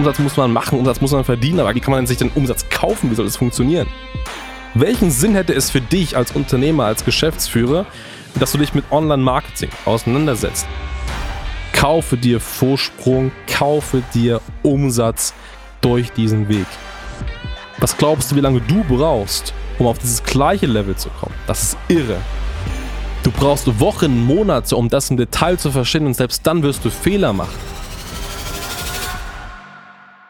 Umsatz muss man machen, Umsatz muss man verdienen, aber wie kann man sich denn Umsatz kaufen? Wie soll das funktionieren? Welchen Sinn hätte es für dich als Unternehmer, als Geschäftsführer, dass du dich mit Online-Marketing auseinandersetzt? Kaufe dir Vorsprung, kaufe dir Umsatz durch diesen Weg. Was glaubst du, wie lange du brauchst, um auf dieses gleiche Level zu kommen? Das ist irre. Du brauchst Wochen, Monate, um das im Detail zu verstehen und selbst dann wirst du Fehler machen.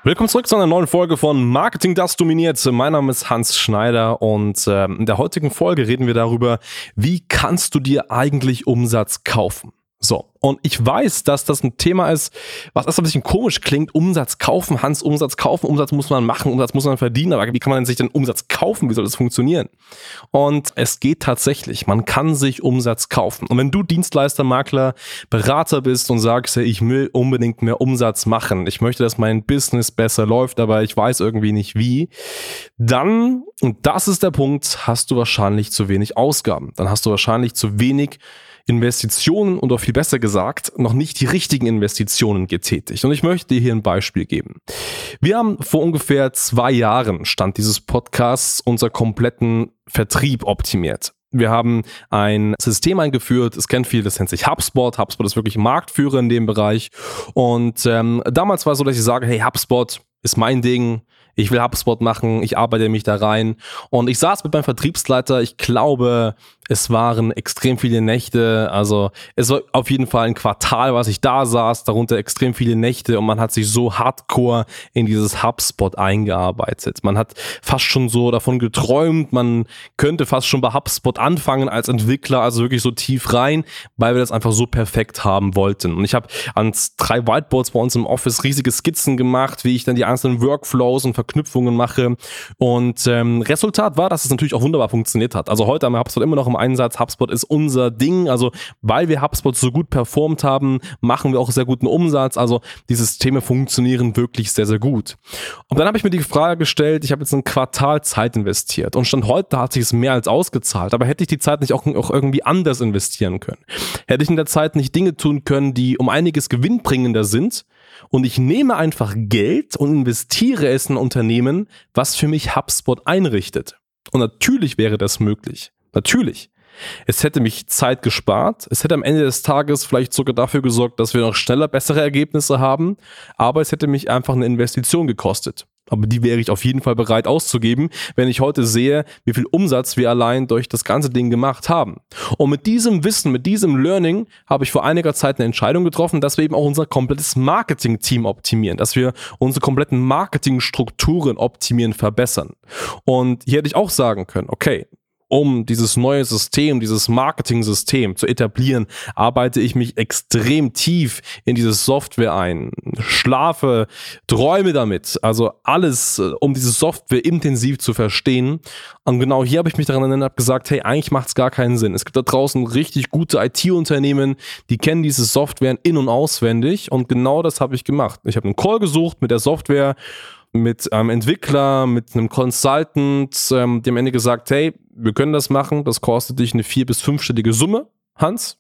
Willkommen zurück zu einer neuen Folge von Marketing, das dominiert. Mein Name ist Hans Schneider und äh, in der heutigen Folge reden wir darüber, wie kannst du dir eigentlich Umsatz kaufen? So, und ich weiß, dass das ein Thema ist, was erst ein bisschen komisch klingt. Umsatz kaufen, Hans, Umsatz kaufen, Umsatz muss man machen, Umsatz muss man verdienen. Aber wie kann man sich denn Umsatz kaufen? Wie soll das funktionieren? Und es geht tatsächlich. Man kann sich Umsatz kaufen. Und wenn du Dienstleister, Makler, Berater bist und sagst, ich will unbedingt mehr Umsatz machen, ich möchte, dass mein Business besser läuft, aber ich weiß irgendwie nicht wie, dann, und das ist der Punkt, hast du wahrscheinlich zu wenig Ausgaben. Dann hast du wahrscheinlich zu wenig Investitionen und auch viel besser gesagt, noch nicht die richtigen Investitionen getätigt. Und ich möchte dir hier ein Beispiel geben. Wir haben vor ungefähr zwei Jahren, stand dieses Podcasts, unser kompletten Vertrieb optimiert. Wir haben ein System eingeführt, es kennt viel, das nennt sich HubSpot. HubSpot ist wirklich Marktführer in dem Bereich. Und ähm, damals war es so, dass ich sage, hey, HubSpot ist mein Ding, ich will HubSpot machen, ich arbeite mich da rein. Und ich saß mit meinem Vertriebsleiter, ich glaube, es waren extrem viele Nächte. Also es war auf jeden Fall ein Quartal, was ich da saß, darunter extrem viele Nächte und man hat sich so hardcore in dieses HubSpot eingearbeitet. Man hat fast schon so davon geträumt, man könnte fast schon bei HubSpot anfangen als Entwickler, also wirklich so tief rein, weil wir das einfach so perfekt haben wollten. Und ich habe an drei Whiteboards bei uns im Office riesige Skizzen gemacht, wie ich dann die einzelnen Workflows und Verknüpfungen mache. Und ähm, Resultat war, dass es natürlich auch wunderbar funktioniert hat. Also heute haben wir HubSpot immer noch im Einsatz. HubSpot ist unser Ding. Also weil wir HubSpot so gut performt haben, machen wir auch sehr guten Umsatz. Also die Systeme funktionieren wirklich sehr, sehr gut. Und dann habe ich mir die Frage gestellt, ich habe jetzt ein Quartal Zeit investiert und Stand heute hat sich es mehr als ausgezahlt. Aber hätte ich die Zeit nicht auch, auch irgendwie anders investieren können? Hätte ich in der Zeit nicht Dinge tun können, die um einiges gewinnbringender sind? Und ich nehme einfach Geld und investiere es in ein Unternehmen, was für mich HubSpot einrichtet. Und natürlich wäre das möglich. Natürlich. Es hätte mich Zeit gespart. Es hätte am Ende des Tages vielleicht sogar dafür gesorgt, dass wir noch schneller bessere Ergebnisse haben. Aber es hätte mich einfach eine Investition gekostet. Aber die wäre ich auf jeden Fall bereit auszugeben, wenn ich heute sehe, wie viel Umsatz wir allein durch das ganze Ding gemacht haben. Und mit diesem Wissen, mit diesem Learning habe ich vor einiger Zeit eine Entscheidung getroffen, dass wir eben auch unser komplettes Marketing-Team optimieren, dass wir unsere kompletten Marketingstrukturen optimieren, verbessern. Und hier hätte ich auch sagen können, okay, um dieses neue System, dieses Marketing-System zu etablieren, arbeite ich mich extrem tief in diese Software ein, schlafe, träume damit, also alles, äh, um diese Software intensiv zu verstehen. Und genau hier habe ich mich daran erinnert, habe gesagt, hey, eigentlich macht es gar keinen Sinn. Es gibt da draußen richtig gute IT-Unternehmen, die kennen diese Software in- und auswendig und genau das habe ich gemacht. Ich habe einen Call gesucht mit der Software mit einem Entwickler, mit einem Consultant, ähm, die am Ende gesagt, hey, wir können das machen, das kostet dich eine vier- bis fünfstellige Summe, Hans,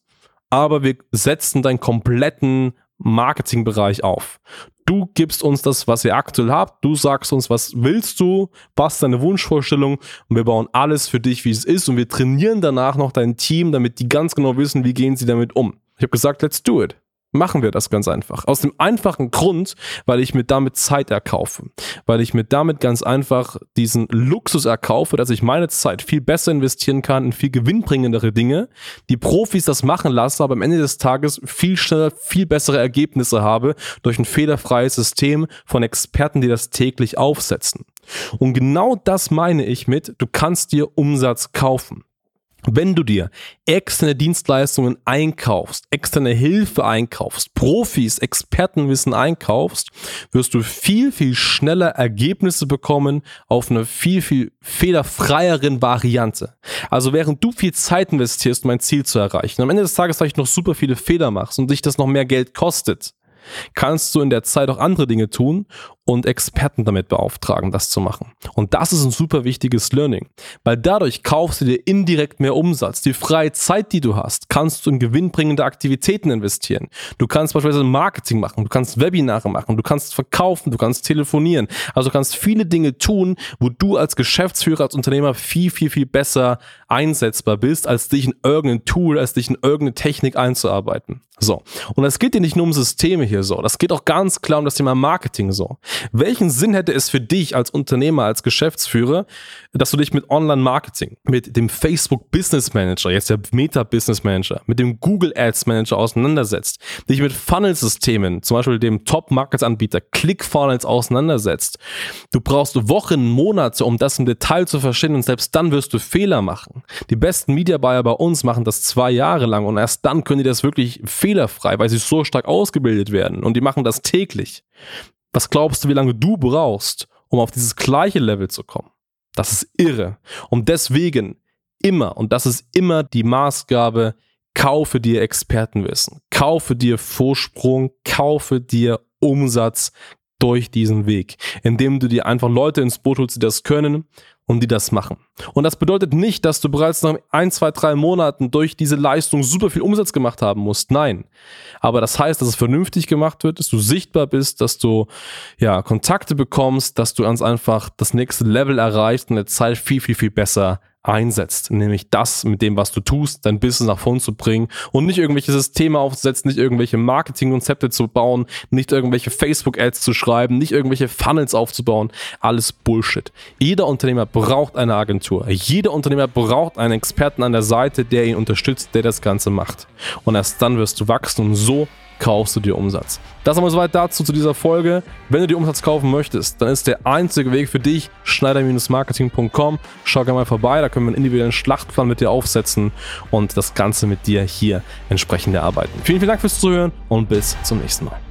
aber wir setzen deinen kompletten Marketingbereich auf. Du gibst uns das, was ihr aktuell habt, du sagst uns, was willst du, was ist deine Wunschvorstellung. Und wir bauen alles für dich, wie es ist. Und wir trainieren danach noch dein Team, damit die ganz genau wissen, wie gehen sie damit um. Ich habe gesagt, let's do it machen wir das ganz einfach. Aus dem einfachen Grund, weil ich mir damit Zeit erkaufe. Weil ich mir damit ganz einfach diesen Luxus erkaufe, dass ich meine Zeit viel besser investieren kann in viel gewinnbringendere Dinge, die Profis das machen lassen, aber am Ende des Tages viel schneller, viel bessere Ergebnisse habe durch ein fehlerfreies System von Experten, die das täglich aufsetzen. Und genau das meine ich mit, du kannst dir Umsatz kaufen. Wenn du dir externe Dienstleistungen einkaufst, externe Hilfe einkaufst, Profis, Expertenwissen einkaufst, wirst du viel, viel schneller Ergebnisse bekommen auf einer viel, viel fehlerfreieren Variante. Also während du viel Zeit investierst, um ein Ziel zu erreichen, am Ende des Tages vielleicht noch super viele Fehler machst und dich das noch mehr Geld kostet, kannst du in der Zeit auch andere Dinge tun, und Experten damit beauftragen, das zu machen. Und das ist ein super wichtiges Learning, weil dadurch kaufst du dir indirekt mehr Umsatz. Die freie Zeit, die du hast, kannst du in gewinnbringende Aktivitäten investieren. Du kannst beispielsweise Marketing machen, du kannst Webinare machen, du kannst verkaufen, du kannst telefonieren. Also du kannst viele Dinge tun, wo du als Geschäftsführer, als Unternehmer viel, viel, viel besser einsetzbar bist, als dich in irgendein Tool, als dich in irgendeine Technik einzuarbeiten. So. Und es geht dir nicht nur um Systeme hier so. Das geht auch ganz klar um das Thema Marketing so. Welchen Sinn hätte es für dich als Unternehmer, als Geschäftsführer, dass du dich mit Online-Marketing, mit dem Facebook Business Manager, jetzt der Meta Business Manager, mit dem Google Ads Manager auseinandersetzt, dich mit Funnel-Systemen, zum Beispiel dem Top-Markets-Anbieter ClickFunnels auseinandersetzt. Du brauchst Wochen, Monate, um das im Detail zu verstehen und selbst dann wirst du Fehler machen. Die besten Media Buyer bei uns machen das zwei Jahre lang und erst dann können die das wirklich fehlerfrei, weil sie so stark ausgebildet werden und die machen das täglich. Was glaubst du, wie lange du brauchst, um auf dieses gleiche Level zu kommen? Das ist irre. Und deswegen immer, und das ist immer die Maßgabe, kaufe dir Expertenwissen, kaufe dir Vorsprung, kaufe dir Umsatz durch diesen Weg, indem du dir einfach Leute ins Boot holst, die das können und die das machen. Und das bedeutet nicht, dass du bereits nach ein, zwei, drei Monaten durch diese Leistung super viel Umsatz gemacht haben musst. Nein. Aber das heißt, dass es vernünftig gemacht wird, dass du sichtbar bist, dass du ja Kontakte bekommst, dass du ganz einfach das nächste Level erreichst und der Zeit viel, viel, viel besser einsetzt, nämlich das mit dem, was du tust, dein Business nach vorn zu bringen und nicht irgendwelche Systeme aufzusetzen, nicht irgendwelche Marketingkonzepte zu bauen, nicht irgendwelche Facebook-Ads zu schreiben, nicht irgendwelche Funnels aufzubauen. Alles Bullshit. Jeder Unternehmer braucht eine Agentur. Jeder Unternehmer braucht einen Experten an der Seite, der ihn unterstützt, der das Ganze macht. Und erst dann wirst du wachsen und so kaufst du dir Umsatz. Das aber soweit dazu zu dieser Folge. Wenn du dir Umsatz kaufen möchtest, dann ist der einzige Weg für dich schneider-marketing.com. Schau gerne mal vorbei, da können wir einen individuellen Schlachtplan mit dir aufsetzen und das Ganze mit dir hier entsprechend erarbeiten. Vielen, vielen Dank fürs Zuhören und bis zum nächsten Mal.